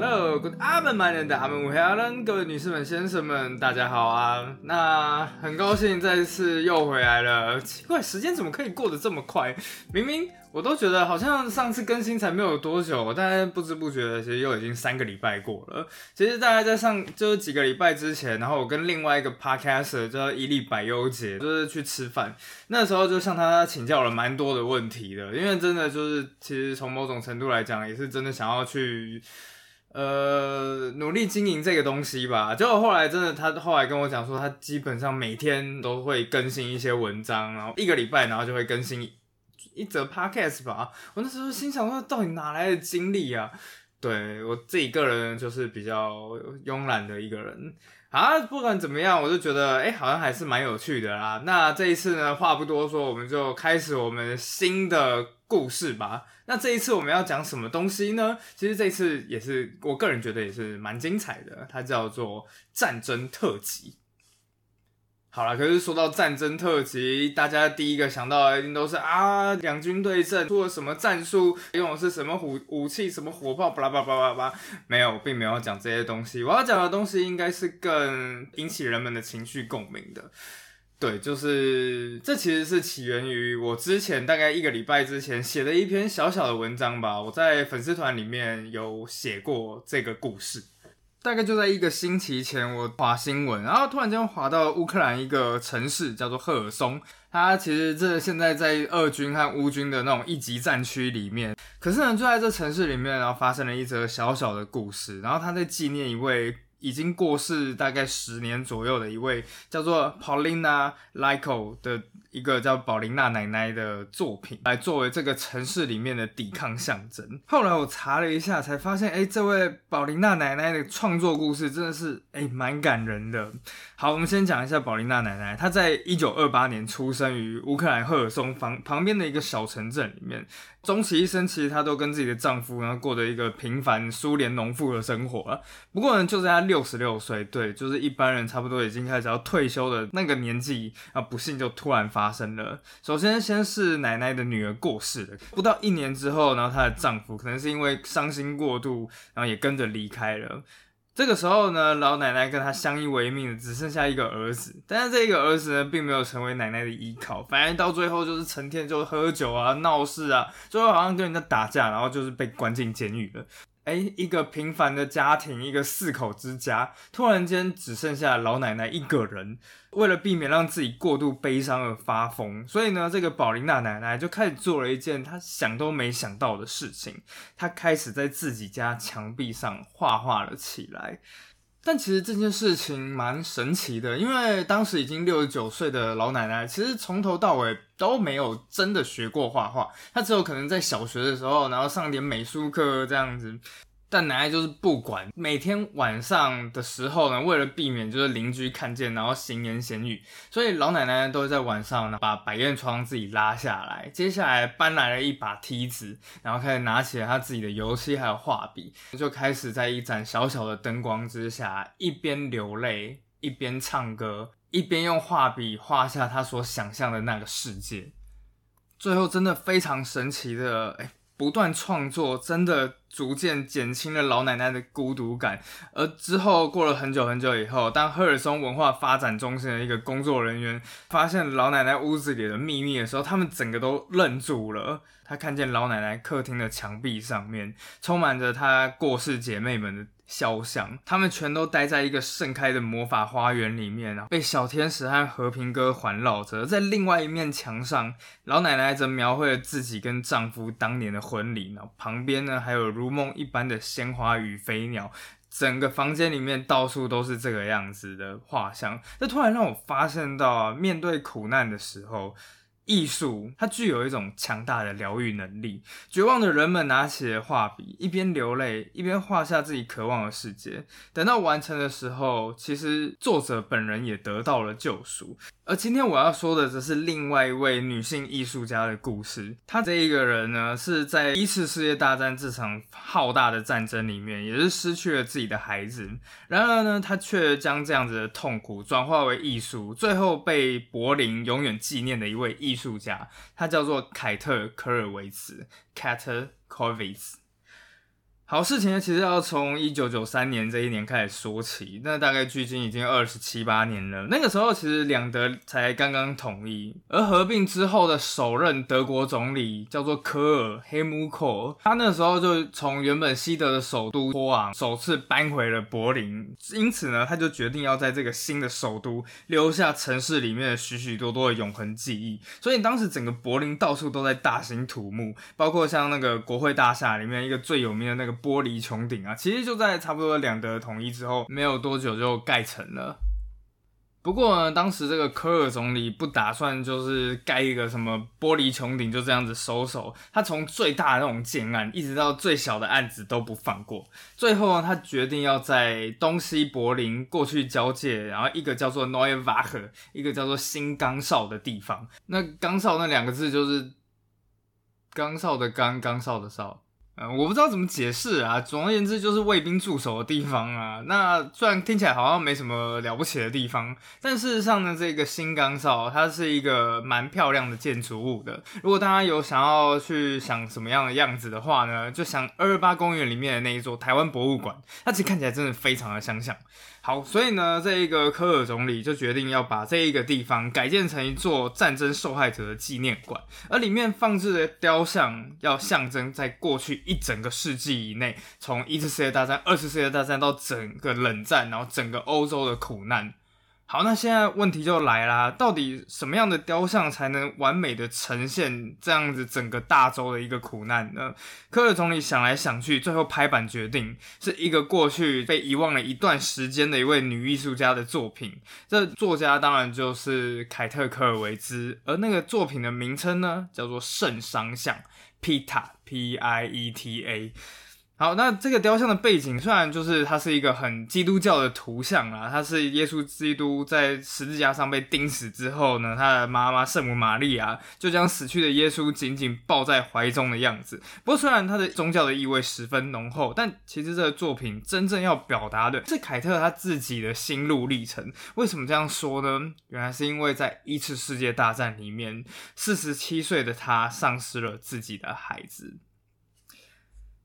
Hello，Good afternoon，的阿门五黑阿伦，各位女士们、先生们，大家好啊！那很高兴再次又回来了。奇怪，时间怎么可以过得这么快？明明我都觉得好像上次更新才没有多久，但不知不觉的，其实又已经三个礼拜过了。其实大概在上就是几个礼拜之前，然后我跟另外一个 podcaster 叫伊利百优姐，就是去吃饭，那时候就向他请教了蛮多的问题的，因为真的就是其实从某种程度来讲，也是真的想要去。呃，努力经营这个东西吧。结果后来真的，他后来跟我讲说，他基本上每天都会更新一些文章，然后一个礼拜，然后就会更新一则 podcast 吧。我那时候心想说，到底哪来的精力啊？对我自己个人就是比较慵懒的一个人。啊，不管怎么样，我就觉得，哎，好像还是蛮有趣的啦。那这一次呢，话不多说，我们就开始我们新的故事吧。那这一次我们要讲什么东西呢？其实这一次也是我个人觉得也是蛮精彩的，它叫做战争特辑。好了，可是说到战争特辑，大家第一个想到的一定都是啊，两军对阵，出了什么战术，用的是什么武武器，什么火炮，巴拉巴拉巴拉巴。没有，并没有讲这些东西。我要讲的东西应该是更引起人们的情绪共鸣的。对，就是这其实是起源于我之前大概一个礼拜之前写的一篇小小的文章吧。我在粉丝团里面有写过这个故事。大概就在一个星期前，我划新闻，然后突然间划到乌克兰一个城市叫做赫尔松。它其实这现在在俄军和乌军的那种一级战区里面。可是呢，就在这城市里面，然后发生了一则小小的故事。然后他在纪念一位。已经过世大概十年左右的一位叫做 Paulina Lyko 的一个叫宝琳娜奶奶的作品，来作为这个城市里面的抵抗象征。后来我查了一下，才发现，哎，这位宝琳娜奶奶的创作故事真的是，哎，蛮感人的。好，我们先讲一下宝琳娜奶奶，她在一九二八年出生于乌克兰赫尔松旁旁边的一个小城镇里面。终其一生，其实她都跟自己的丈夫，然后过着一个平凡苏联农妇的生活了。不过呢，就在她六十六岁，对，就是一般人差不多已经开始要退休的那个年纪啊，不幸就突然发生了。首先，先是奶奶的女儿过世了，不到一年之后，然后她的丈夫可能是因为伤心过度，然后也跟着离开了。这个时候呢，老奶奶跟他相依为命的只剩下一个儿子，但是这个儿子呢，并没有成为奶奶的依靠，反而到最后就是成天就喝酒啊、闹事啊，最后好像跟人家打架，然后就是被关进监狱了。哎，一个平凡的家庭，一个四口之家，突然间只剩下老奶奶一个人。为了避免让自己过度悲伤而发疯，所以呢，这个宝琳娜奶奶就开始做了一件她想都没想到的事情。她开始在自己家墙壁上画画了起来。但其实这件事情蛮神奇的，因为当时已经六十九岁的老奶奶，其实从头到尾都没有真的学过画画。她只有可能在小学的时候，然后上点美术课这样子。但奶奶就是不管，每天晚上的时候呢，为了避免就是邻居看见，然后闲言闲语，所以老奶奶都会在晚上呢把百叶窗自己拉下来，接下来搬来了一把梯子，然后开始拿起了她自己的油漆还有画笔，就开始在一盏小小的灯光之下，一边流泪，一边唱歌，一边用画笔画下她所想象的那个世界。最后真的非常神奇的，哎。不断创作，真的逐渐减轻了老奶奶的孤独感。而之后过了很久很久以后，当赫尔松文化发展中心的一个工作人员发现老奶奶屋子里的秘密的时候，他们整个都愣住了。他看见老奶奶客厅的墙壁上面充满着她过世姐妹们的。肖像，他们全都待在一个盛开的魔法花园里面啊，被小天使和和平鸽环绕着。在另外一面墙上，老奶奶则描绘了自己跟丈夫当年的婚礼。然后旁边呢，还有如梦一般的鲜花与飞鸟。整个房间里面到处都是这个样子的画像。这突然让我发现到啊，面对苦难的时候。艺术，它具有一种强大的疗愈能力。绝望的人们拿起了画笔，一边流泪，一边画下自己渴望的世界。等到完成的时候，其实作者本人也得到了救赎。而今天我要说的，则是另外一位女性艺术家的故事。她这一个人呢，是在一次世界大战这场浩大的战争里面，也是失去了自己的孩子。然而呢，她却将这样子的痛苦转化为艺术，最后被柏林永远纪念的一位艺术家，他叫做凯特·科尔维茨 （Kater Kovic）。好事情呢，其实要从一九九三年这一年开始说起，那大概距今已经二十七八年了。那个时候其实两德才刚刚统一，而合并之后的首任德国总理叫做科尔黑姆克，他那时候就从原本西德的首都波昂首次搬回了柏林，因此呢，他就决定要在这个新的首都留下城市里面的许许多多的永恒记忆。所以当时整个柏林到处都在大兴土木，包括像那个国会大厦里面一个最有名的那个。玻璃穹顶啊，其实就在差不多两德统一之后没有多久就盖成了。不过呢，当时这个科尔总理不打算就是盖一个什么玻璃穹顶就这样子收手，他从最大的那种建案一直到最小的案子都不放过。最后呢，他决定要在东西柏林过去交界，然后一个叫做 Neuva 赫一个叫做新冈哨的地方。那冈哨那两个字就是冈哨的冈，冈哨的哨。我不知道怎么解释啊。总而言之，就是卫兵驻守的地方啊。那虽然听起来好像没什么了不起的地方，但事实上呢，这个新岗哨它是一个蛮漂亮的建筑物的。如果大家有想要去想什么样的样子的话呢，就想二二八公园里面的那一座台湾博物馆，它其实看起来真的非常的相像。好，所以呢，这一个科尔总理就决定要把这一个地方改建成一座战争受害者的纪念馆，而里面放置的雕像要象征在过去一整个世纪以内，从一次世界大战、二次世界大战到整个冷战，然后整个欧洲的苦难。好，那现在问题就来啦，到底什么样的雕像才能完美的呈现这样子整个大洲的一个苦难呢？科尔总理想来想去，最后拍板决定是一个过去被遗忘了一段时间的一位女艺术家的作品。这作家当然就是凯特·科尔维兹，而那个作品的名称呢，叫做《圣商像》（Pita，P-I-E-T-A）。好，那这个雕像的背景虽然就是它是一个很基督教的图像啊，它是耶稣基督在十字架上被钉死之后呢，他的妈妈圣母玛利亚就将死去的耶稣紧紧抱在怀中的样子。不过虽然它的宗教的意味十分浓厚，但其实这个作品真正要表达的是凯特他自己的心路历程。为什么这样说呢？原来是因为在一次世界大战里面，四十七岁的他丧失了自己的孩子。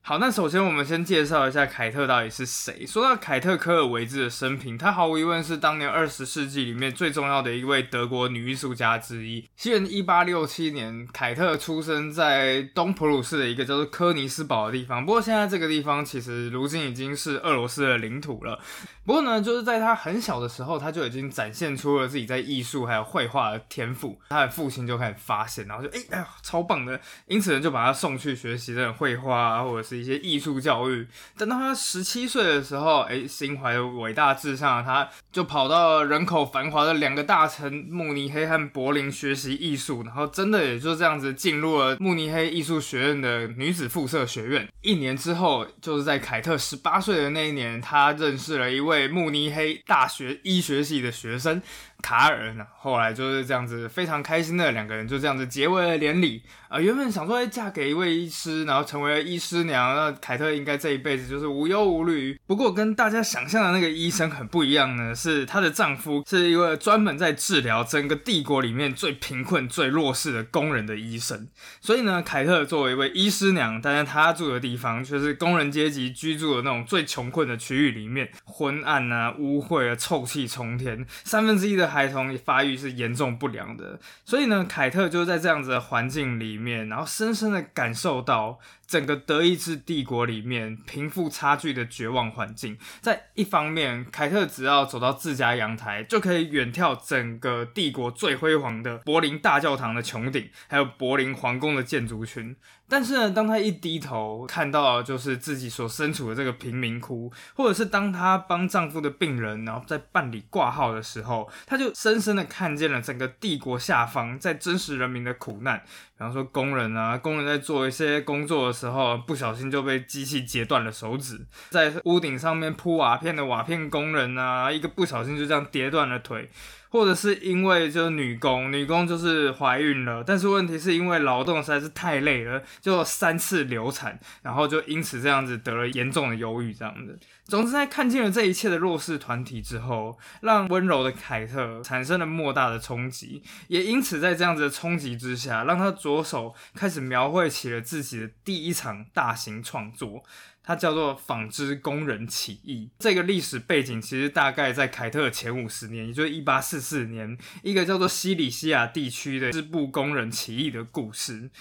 好，那首先我们先介绍一下凯特到底是谁。说到凯特·科尔维兹的生平，她毫无疑问是当年二十世纪里面最重要的一位德国女艺术家之一。西元一八六七年，凯特出生在东普鲁士的一个叫做科尼斯堡的地方。不过现在这个地方其实如今已经是俄罗斯的领土了。不过呢，就是在他很小的时候，他就已经展现出了自己在艺术还有绘画的天赋。他的父亲就开始发现，然后就哎哎呀，超棒的，因此呢就把他送去学习这种绘画啊，或者是一些艺术教育。等到他十七岁的时候，哎，心怀伟大志向的他，就跑到人口繁华的两个大城慕尼黑和柏林学习艺术，然后真的也就这样子进入了慕尼黑艺术学院的女子附设学院。一年之后，就是在凯特十八岁的那一年，他认识了一位。慕尼黑大学医学系的学生。卡尔呢？后来就是这样子，非常开心的两个人就这样子结为了连理。啊，原本想说，嫁给一位医师，然后成为了医师娘，那凯特应该这一辈子就是无忧无虑。不过跟大家想象的那个医生很不一样呢，是她的丈夫是一位专门在治疗整个帝国里面最贫困、最弱势的工人的医生。所以呢，凯特作为一位医师娘，但是她住的地方却是工人阶级居住的那种最穷困的区域里面，昏暗啊、污秽啊、臭气冲天，三分之一的。孩童发育是严重不良的，所以呢，凯特就在这样子的环境里面，然后深深的感受到。整个德意志帝国里面贫富差距的绝望环境，在一方面，凯特只要走到自家阳台，就可以远眺整个帝国最辉煌的柏林大教堂的穹顶，还有柏林皇宫的建筑群。但是呢，当他一低头看到就是自己所身处的这个贫民窟，或者是当他帮丈夫的病人然后在办理挂号的时候，他就深深的看见了整个帝国下方在真实人民的苦难。比方说工人啊，工人在做一些工作的时候，不小心就被机器截断了手指；在屋顶上面铺瓦片的瓦片工人啊，一个不小心就这样跌断了腿。或者是因为就是女工，女工就是怀孕了，但是问题是因为劳动实在是太累了，就三次流产，然后就因此这样子得了严重的忧郁这样子。总之，在看见了这一切的弱势团体之后，让温柔的凯特产生了莫大的冲击，也因此在这样子的冲击之下，让他着手开始描绘起了自己的第一场大型创作。它叫做纺织工人起义。这个历史背景其实大概在凯特前五十年，也就是一八四四年，一个叫做西里西亚地区的织布工人起义的故事。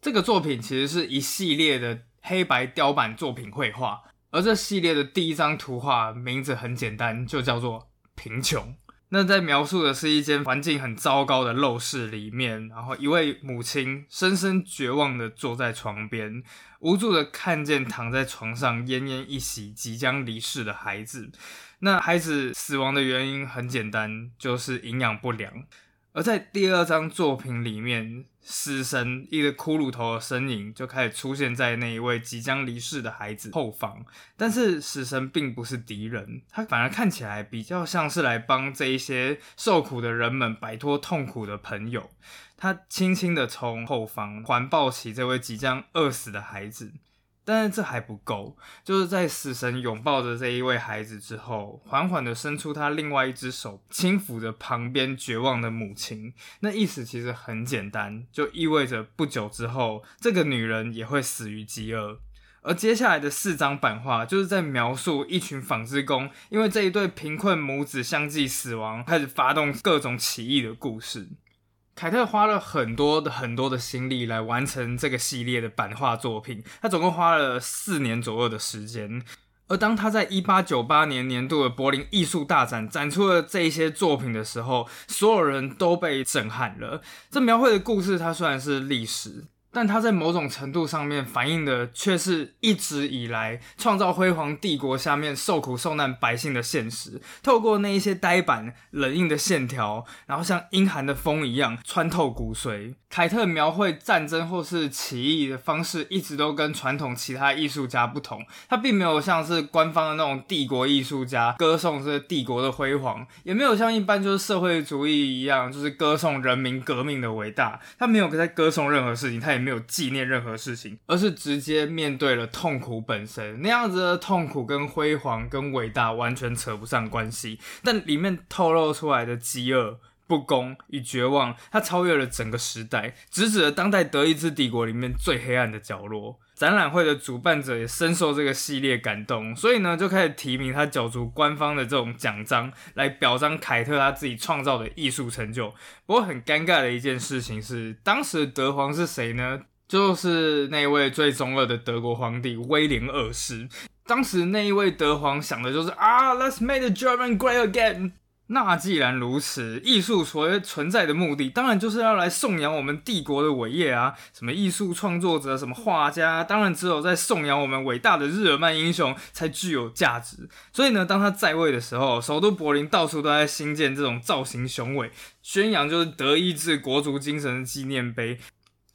这个作品其实是一系列的黑白雕版作品绘画，而这系列的第一张图画名字很简单，就叫做贫穷。那在描述的是一间环境很糟糕的陋室里面，然后一位母亲深深绝望的坐在床边，无助的看见躺在床上奄奄一息、即将离世的孩子。那孩子死亡的原因很简单，就是营养不良。而在第二张作品里面，死神一个骷髅头的身影就开始出现在那一位即将离世的孩子后方。但是死神并不是敌人，他反而看起来比较像是来帮这一些受苦的人们摆脱痛苦的朋友。他轻轻的从后方环抱起这位即将饿死的孩子。但是这还不够，就是在死神拥抱着这一位孩子之后，缓缓的伸出他另外一只手，轻抚着旁边绝望的母亲。那意思其实很简单，就意味着不久之后，这个女人也会死于饥饿。而接下来的四张版画，就是在描述一群纺织工因为这一对贫困母子相继死亡，开始发动各种起义的故事。凯特花了很多的很多的心力来完成这个系列的版画作品，他总共花了四年左右的时间。而当他在一八九八年年度的柏林艺术大展展出了这些作品的时候，所有人都被震撼了。这描绘的故事，它虽然是历史。但它在某种程度上面反映的，却是一直以来创造辉煌帝国下面受苦受难百姓的现实。透过那一些呆板冷硬的线条，然后像阴寒的风一样穿透骨髓。凯特描绘战争或是起义的方式，一直都跟传统其他艺术家不同。他并没有像是官方的那种帝国艺术家歌颂这帝国的辉煌，也没有像一般就是社会主义一样，就是歌颂人民革命的伟大。他没有在歌颂任何事情，他也没有纪念任何事情，而是直接面对了痛苦本身。那样子的痛苦跟辉煌跟伟大完全扯不上关系，但里面透露出来的饥饿。不公与绝望，它超越了整个时代，直指了当代德意志帝国里面最黑暗的角落。展览会的主办者也深受这个系列感动，所以呢就开始提名他角逐官方的这种奖章，来表彰凯特他自己创造的艺术成就。不过很尴尬的一件事情是，当时德皇是谁呢？就是那位最中二的德国皇帝威廉二世。当时那一位德皇想的就是啊，Let's make the German great again。那既然如此，艺术所存在的目的，当然就是要来颂扬我们帝国的伟业啊！什么艺术创作者，什么画家，当然只有在颂扬我们伟大的日耳曼英雄才具有价值。所以呢，当他在位的时候，首都柏林到处都在兴建这种造型雄伟、宣扬就是德意志国族精神的纪念碑。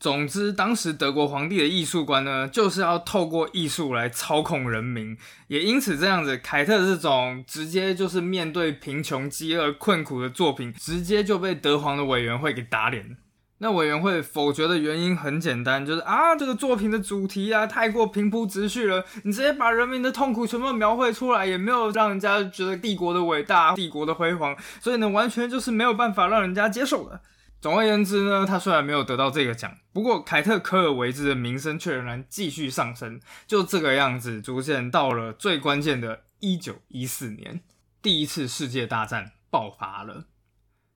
总之，当时德国皇帝的艺术观呢，就是要透过艺术来操控人民。也因此，这样子，凯特这种直接就是面对贫穷、饥饿、困苦的作品，直接就被德皇的委员会给打脸。那委员会否决的原因很简单，就是啊，这个作品的主题啊太过平铺直叙了，你直接把人民的痛苦全部描绘出来，也没有让人家觉得帝国的伟大、帝国的辉煌，所以呢，完全就是没有办法让人家接受的。总而言之呢，他虽然没有得到这个奖，不过凯特·科尔维兹的名声却仍然继续上升。就这个样子，逐渐到了最关键的1914年，第一次世界大战爆发了。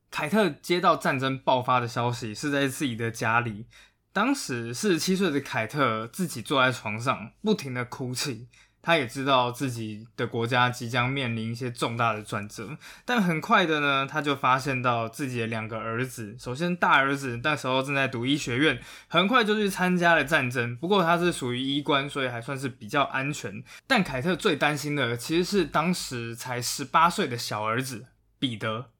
凯特接到战争爆发的消息是在自己的家里，当时四十七岁的凯特自己坐在床上，不停的哭泣。他也知道自己的国家即将面临一些重大的转折，但很快的呢，他就发现到自己的两个儿子，首先大儿子那时候正在读医学院，很快就去参加了战争。不过他是属于医官，所以还算是比较安全。但凯特最担心的其实是当时才十八岁的小儿子彼得。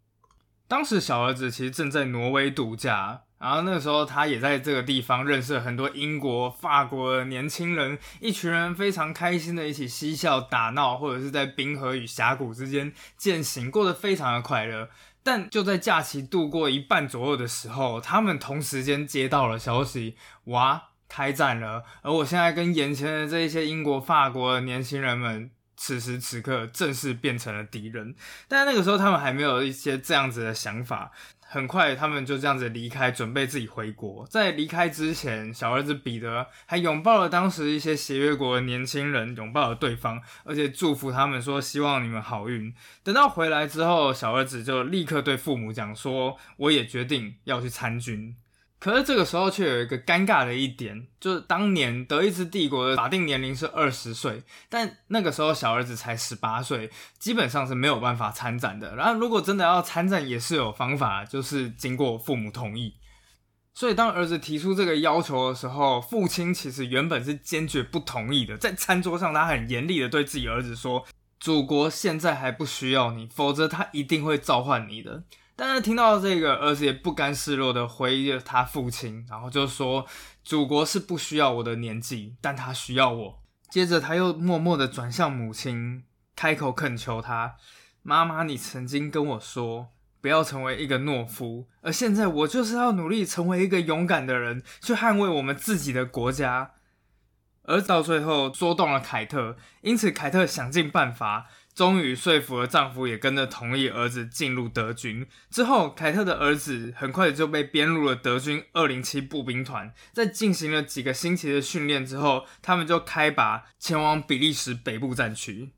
当时小儿子其实正在挪威度假。然后那个时候，他也在这个地方认识了很多英国、法国的年轻人，一群人非常开心的一起嬉笑打闹，或者是在冰河与峡谷之间践行，过得非常的快乐。但就在假期度过一半左右的时候，他们同时间接到了消息，哇，开战了！而我现在跟眼前的这一些英国、法国的年轻人们此时此刻正式变成了敌人。但那个时候他们还没有一些这样子的想法。很快，他们就这样子离开，准备自己回国。在离开之前，小儿子彼得还拥抱了当时一些协约国的年轻人，拥抱了对方，而且祝福他们说：“希望你们好运。”等到回来之后，小儿子就立刻对父母讲说：“我也决定要去参军。”可是这个时候却有一个尴尬的一点，就是当年德意志帝国的法定年龄是二十岁，但那个时候小儿子才十八岁，基本上是没有办法参战的。然后如果真的要参战，也是有方法，就是经过父母同意。所以当儿子提出这个要求的时候，父亲其实原本是坚决不同意的。在餐桌上，他很严厉的对自己儿子说：“祖国现在还不需要你，否则他一定会召唤你的。”但是听到这个，儿子也不甘示弱的回忆他父亲，然后就说：“祖国是不需要我的年纪，但他需要我。”接着他又默默的转向母亲，开口恳求他：“妈妈，你曾经跟我说，不要成为一个懦夫，而现在我就是要努力成为一个勇敢的人，去捍卫我们自己的国家。”而到最后说动了凯特，因此凯特想尽办法。终于说服了丈夫，也跟着同意儿子进入德军。之后，凯特的儿子很快就被编入了德军二零七步兵团。在进行了几个星期的训练之后，他们就开拔前往比利时北部战区。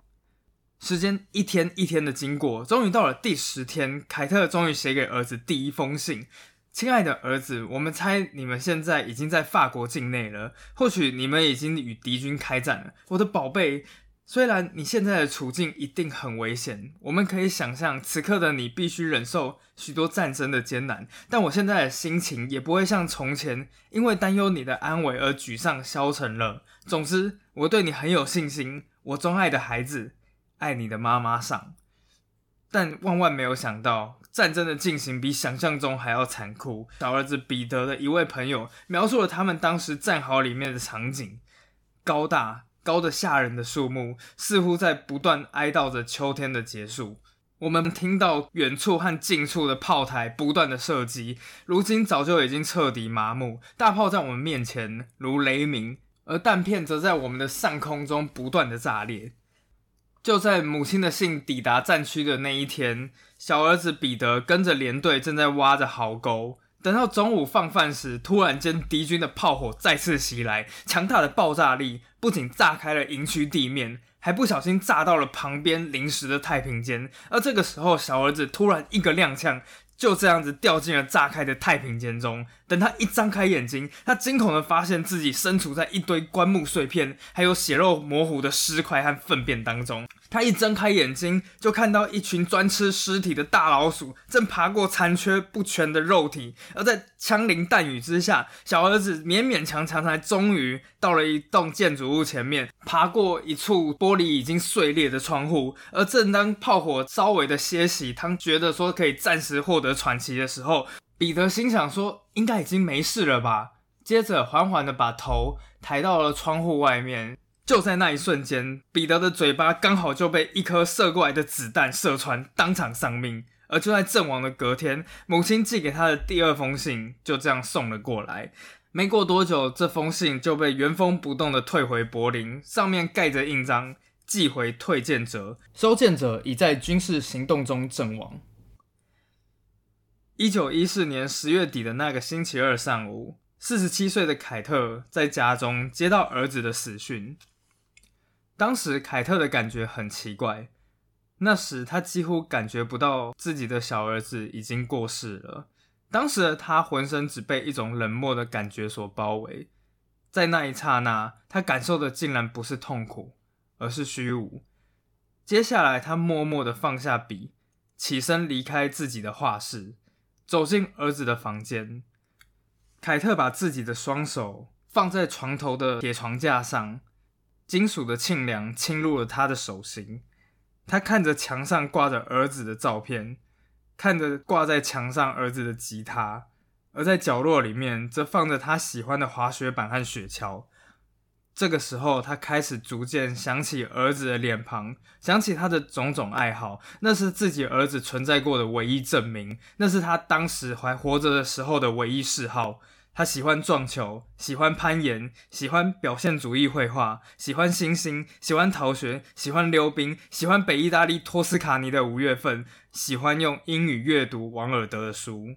时间一天一天的经过，终于到了第十天，凯特终于写给儿子第一封信：“亲爱的儿子，我们猜你们现在已经在法国境内了，或许你们已经与敌军开战了，我的宝贝。”虽然你现在的处境一定很危险，我们可以想象此刻的你必须忍受许多战争的艰难，但我现在的心情也不会像从前因为担忧你的安危而沮丧消沉了。总之，我对你很有信心，我钟爱的孩子，爱你的妈妈上。但万万没有想到，战争的进行比想象中还要残酷。小儿子彼得的一位朋友描述了他们当时战壕里面的场景：高大。高的吓人的树木，似乎在不断哀悼着秋天的结束。我们听到远处和近处的炮台不断的射击，如今早就已经彻底麻木。大炮在我们面前如雷鸣，而弹片则在我们的上空中不断的炸裂。就在母亲的信抵达战区的那一天，小儿子彼得跟着连队正在挖着壕沟。等到中午放饭时，突然间敌军的炮火再次袭来，强大的爆炸力不仅炸开了营区地面，还不小心炸到了旁边临时的太平间。而这个时候，小儿子突然一个踉跄。就这样子掉进了炸开的太平间中。等他一张开眼睛，他惊恐的发现自己身处在一堆棺木碎片，还有血肉模糊的尸块和粪便当中。他一睁开眼睛，就看到一群专吃尸体的大老鼠正爬过残缺不全的肉体。而在枪林弹雨之下，小儿子勉勉强强才终于到了一栋建筑物前面，爬过一处玻璃已经碎裂的窗户。而正当炮火稍微的歇息，他觉得说可以暂时获得喘息的时候，彼得心想说：“应该已经没事了吧？”接着缓缓的把头抬到了窗户外面。就在那一瞬间，彼得的嘴巴刚好就被一颗射过来的子弹射穿，当场丧命。而就在阵亡的隔天，母亲寄给他的第二封信就这样送了过来。没过多久，这封信就被原封不动的退回柏林，上面盖着印章：“寄回退件者，收件者已在军事行动中阵亡。”一九一四年十月底的那个星期二上午，四十七岁的凯特在家中接到儿子的死讯。当时凯特的感觉很奇怪，那时他几乎感觉不到自己的小儿子已经过世了。当时的他浑身只被一种冷漠的感觉所包围，在那一刹那，他感受的竟然不是痛苦，而是虚无。接下来，他默默的放下笔，起身离开自己的画室，走进儿子的房间。凯特把自己的双手放在床头的铁床架上。金属的沁凉侵入了他的手心，他看着墙上挂着儿子的照片，看着挂在墙上儿子的吉他，而在角落里面则放着他喜欢的滑雪板和雪橇。这个时候，他开始逐渐想起儿子的脸庞，想起他的种种爱好，那是自己儿子存在过的唯一证明，那是他当时还活着的时候的唯一嗜好。他喜欢撞球，喜欢攀岩，喜欢表现主义绘画，喜欢星星，喜欢逃学，喜欢溜冰，喜欢北意大利托斯卡尼的五月份，喜欢用英语阅读王尔德的书。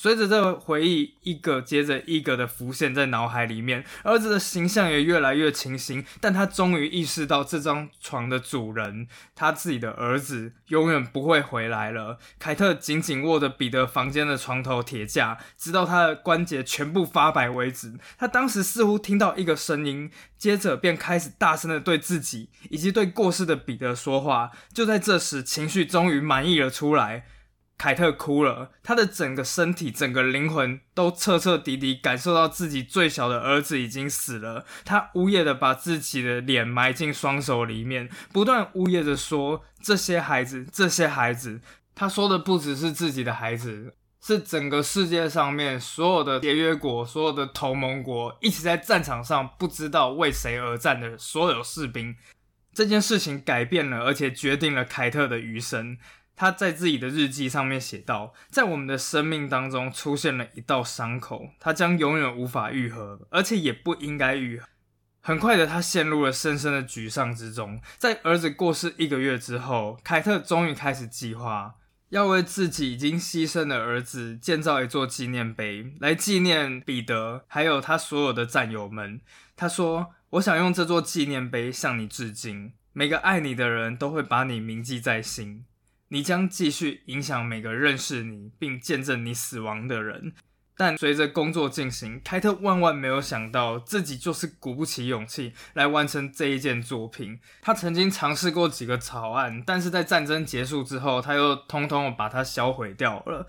随着这回忆一个接着一个的浮现在脑海里面，儿子的形象也越来越清晰。但他终于意识到，这张床的主人，他自己的儿子，永远不会回来了。凯特紧紧握着彼得房间的床头铁架，直到他的关节全部发白为止。他当时似乎听到一个声音，接着便开始大声的对自己以及对过世的彼得说话。就在这时，情绪终于满意了出来。凯特哭了，他的整个身体、整个灵魂都彻彻底底感受到自己最小的儿子已经死了。他呜咽的把自己的脸埋进双手里面，不断呜咽着说：“这些孩子，这些孩子。”他说的不只是自己的孩子，是整个世界上面所有的协约国、所有的同盟国一起在战场上不知道为谁而战的所有士兵。这件事情改变了，而且决定了凯特的余生。他在自己的日记上面写道：“在我们的生命当中出现了一道伤口，它将永远无法愈合，而且也不应该愈合。”很快的，他陷入了深深的沮丧之中。在儿子过世一个月之后，凯特终于开始计划要为自己已经牺牲的儿子建造一座纪念碑，来纪念彼得还有他所有的战友们。他说：“我想用这座纪念碑向你致敬，每个爱你的人都会把你铭记在心。”你将继续影响每个认识你并见证你死亡的人，但随着工作进行，凯特万万没有想到自己就是鼓不起勇气来完成这一件作品。他曾经尝试过几个草案，但是在战争结束之后，他又通通把它销毁掉了。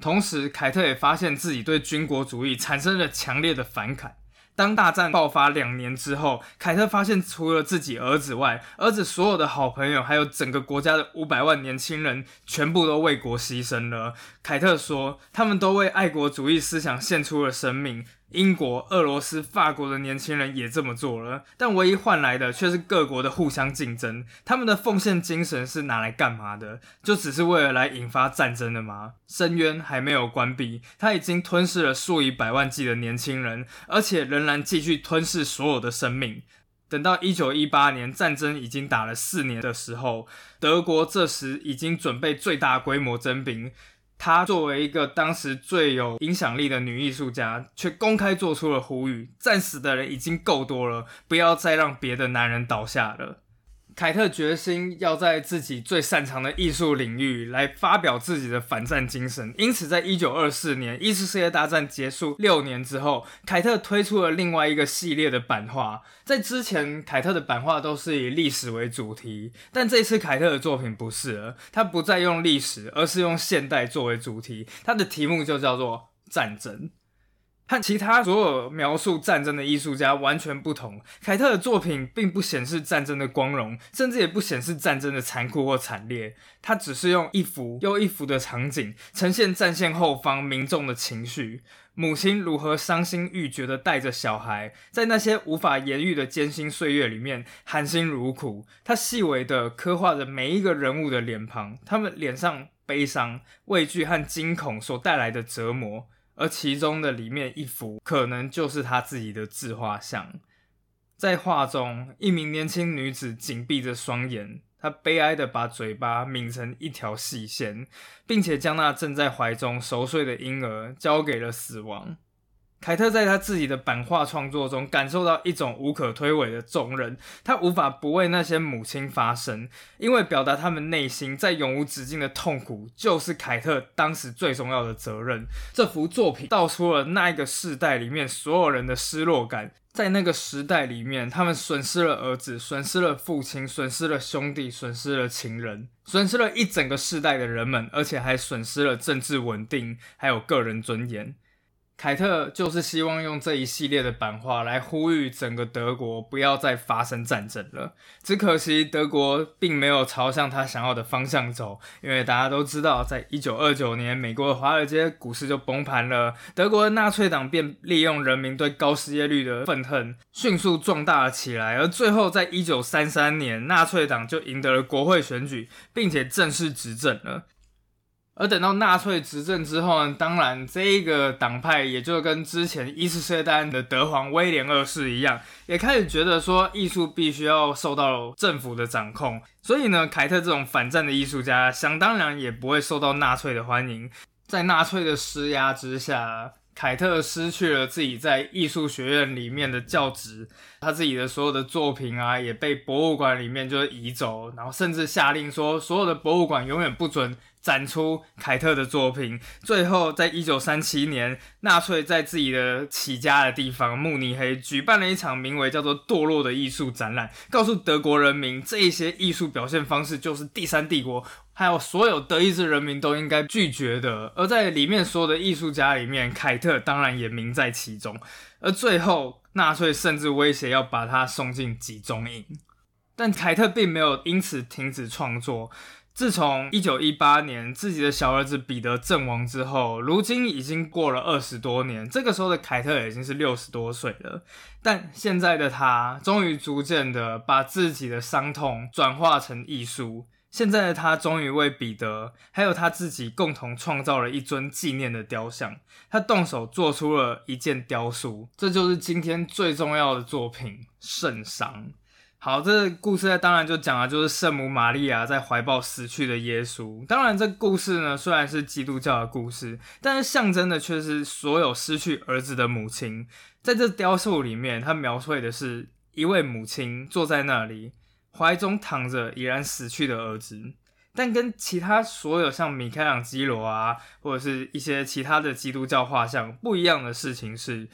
同时，凯特也发现自己对军国主义产生了强烈的反感。当大战爆发两年之后，凯特发现，除了自己儿子外，儿子所有的好朋友，还有整个国家的五百万年轻人，全部都为国牺牲了。凯特说，他们都为爱国主义思想献出了生命。英国、俄罗斯、法国的年轻人也这么做了，但唯一换来的却是各国的互相竞争。他们的奉献精神是拿来干嘛的？就只是为了来引发战争的吗？深渊还没有关闭，他已经吞噬了数以百万计的年轻人，而且仍然继续吞噬所有的生命。等到一九一八年，战争已经打了四年的时候，德国这时已经准备最大规模征兵。她作为一个当时最有影响力的女艺术家，却公开做出了呼吁：战死的人已经够多了，不要再让别的男人倒下了。凯特决心要在自己最擅长的艺术领域来发表自己的反战精神，因此，在一九二四年一次世界大战结束六年之后，凯特推出了另外一个系列的版画。在之前，凯特的版画都是以历史为主题，但这次凯特的作品不是了，他不再用历史，而是用现代作为主题，他的题目就叫做战争。和其他所有描述战争的艺术家完全不同，凯特的作品并不显示战争的光荣，甚至也不显示战争的残酷或惨烈。他只是用一幅又一幅的场景，呈现战线后方民众的情绪：母亲如何伤心欲绝地带着小孩，在那些无法言喻的艰辛岁月里面含辛茹苦。他细微地刻画着每一个人物的脸庞，他们脸上悲伤、畏惧和惊恐所带来的折磨。而其中的里面一幅，可能就是他自己的自画像。在画中，一名年轻女子紧闭着双眼，她悲哀的把嘴巴抿成一条细线，并且将那正在怀中熟睡的婴儿交给了死亡。凯特在他自己的版画创作中感受到一种无可推诿的重任，他无法不为那些母亲发声，因为表达他们内心在永无止境的痛苦，就是凯特当时最重要的责任。这幅作品道出了那一个世代里面所有人的失落感，在那个时代里面，他们损失了儿子，损失了父亲，损失了兄弟，损失了情人，损失了一整个世代的人们，而且还损失了政治稳定，还有个人尊严。凯特就是希望用这一系列的版画来呼吁整个德国不要再发生战争了。只可惜德国并没有朝向他想要的方向走，因为大家都知道，在一九二九年，美国的华尔街股市就崩盘了，德国的纳粹党便利用人民对高失业率的愤恨，迅速壮大了起来。而最后，在一九三三年，纳粹党就赢得了国会选举，并且正式执政了。而等到纳粹执政之后呢，当然这一个党派也就跟之前一次世界大战的德皇威廉二世一样，也开始觉得说艺术必须要受到政府的掌控，所以呢，凯特这种反战的艺术家，想当然也不会受到纳粹的欢迎，在纳粹的施压之下。凯特失去了自己在艺术学院里面的教职，他自己的所有的作品啊，也被博物馆里面就移走，然后甚至下令说，所有的博物馆永远不准。展出凯特的作品。最后，在一九三七年，纳粹在自己的起家的地方慕尼黑举办了一场名为叫做“堕落”的艺术展览，告诉德国人民，这一些艺术表现方式就是第三帝国还有所有德意志人民都应该拒绝的。而在里面所有的艺术家里面，凯特当然也名在其中。而最后，纳粹甚至威胁要把他送进集中营，但凯特并没有因此停止创作。自从一九一八年自己的小儿子彼得阵亡之后，如今已经过了二十多年。这个时候的凯特已经是六十多岁了，但现在的他终于逐渐的把自己的伤痛转化成艺术。现在的他终于为彼得还有他自己共同创造了一尊纪念的雕像。他动手做出了一件雕塑，这就是今天最重要的作品——圣伤。好，这故事呢，当然就讲了，就是圣母玛利亚在怀抱死去的耶稣。当然，这故事呢虽然是基督教的故事，但是象征的却是所有失去儿子的母亲。在这雕塑里面，它描绘的是一位母亲坐在那里，怀中躺着已然死去的儿子。但跟其他所有像米开朗基罗啊，或者是一些其他的基督教画像不一样的事情是。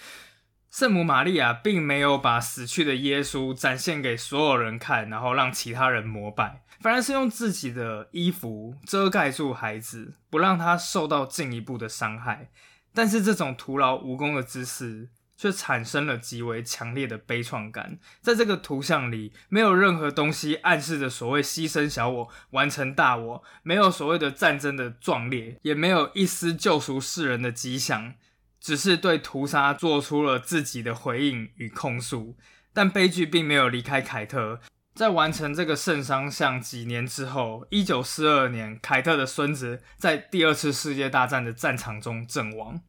圣母玛利亚并没有把死去的耶稣展现给所有人看，然后让其他人膜拜，反而是用自己的衣服遮盖住孩子，不让他受到进一步的伤害。但是这种徒劳无功的姿势，却产生了极为强烈的悲怆感。在这个图像里，没有任何东西暗示着所谓牺牲小我完成大我，没有所谓的战争的壮烈，也没有一丝救赎世人的迹象。只是对屠杀做出了自己的回应与控诉，但悲剧并没有离开凯特。在完成这个圣伤像几年之后，一九四二年，凯特的孙子在第二次世界大战的战场中阵亡。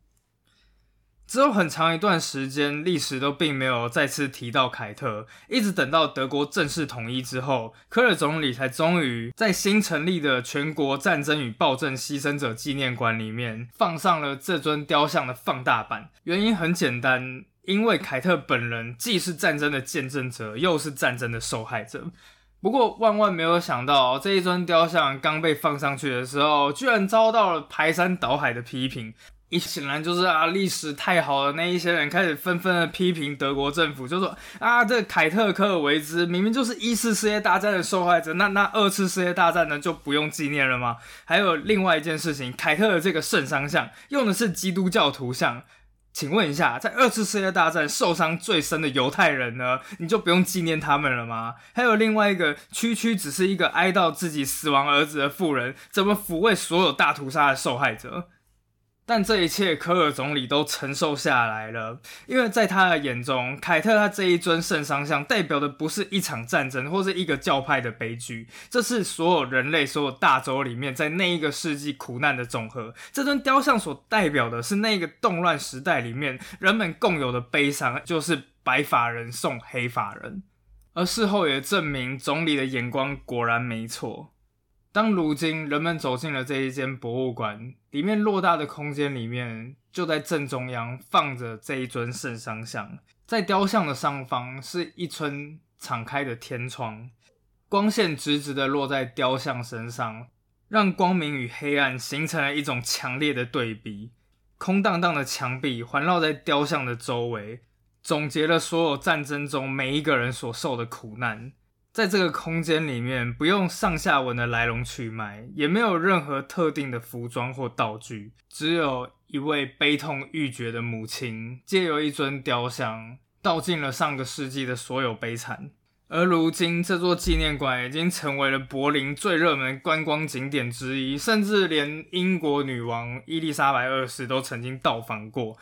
之后很长一段时间，历史都并没有再次提到凯特，一直等到德国正式统一之后，科尔总理才终于在新成立的全国战争与暴政牺牲者纪念馆里面放上了这尊雕像的放大版。原因很简单，因为凯特本人既是战争的见证者，又是战争的受害者。不过万万没有想到，这一尊雕像刚被放上去的时候，居然遭到了排山倒海的批评。一显然就是啊，历史太好了，那一些人开始纷纷的批评德国政府，就说啊，这凯特科尔维兹明明就是一次世界大战的受害者，那那二次世界大战呢就不用纪念了吗？还有另外一件事情，凯特的这个圣伤像用的是基督教图像，请问一下，在二次世界大战受伤最深的犹太人呢，你就不用纪念他们了吗？还有另外一个区区只是一个哀悼自己死亡儿子的妇人，怎么抚慰所有大屠杀的受害者？但这一切，科尔总理都承受下来了，因为在他的眼中，凯特他这一尊圣伤像代表的不是一场战争或是一个教派的悲剧，这是所有人类、所有大洲里面在那一个世纪苦难的总和。这尊雕像所代表的是那个动乱时代里面人们共有的悲伤，就是白发人送黑发人。而事后也证明，总理的眼光果然没错。当如今人们走进了这一间博物馆，里面偌大的空间里面，就在正中央放着这一尊圣商像，在雕像的上方是一村敞开的天窗，光线直直的落在雕像身上，让光明与黑暗形成了一种强烈的对比。空荡荡的墙壁环绕在雕像的周围，总结了所有战争中每一个人所受的苦难。在这个空间里面，不用上下文的来龙去脉，也没有任何特定的服装或道具，只有一位悲痛欲绝的母亲，借由一尊雕像，道尽了上个世纪的所有悲惨。而如今，这座纪念馆已经成为了柏林最热门观光景点之一，甚至连英国女王伊丽莎白二世都曾经到访过。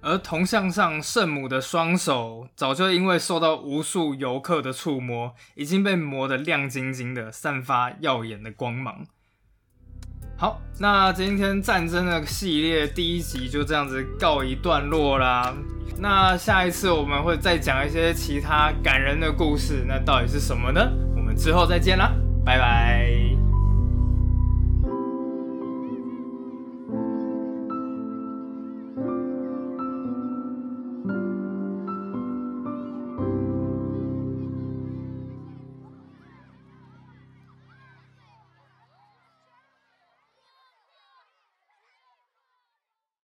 而铜像上圣母的双手，早就因为受到无数游客的触摸，已经被磨得亮晶晶的，散发耀眼的光芒。好，那今天战争的系列第一集就这样子告一段落啦。那下一次我们会再讲一些其他感人的故事，那到底是什么呢？我们之后再见啦，拜拜。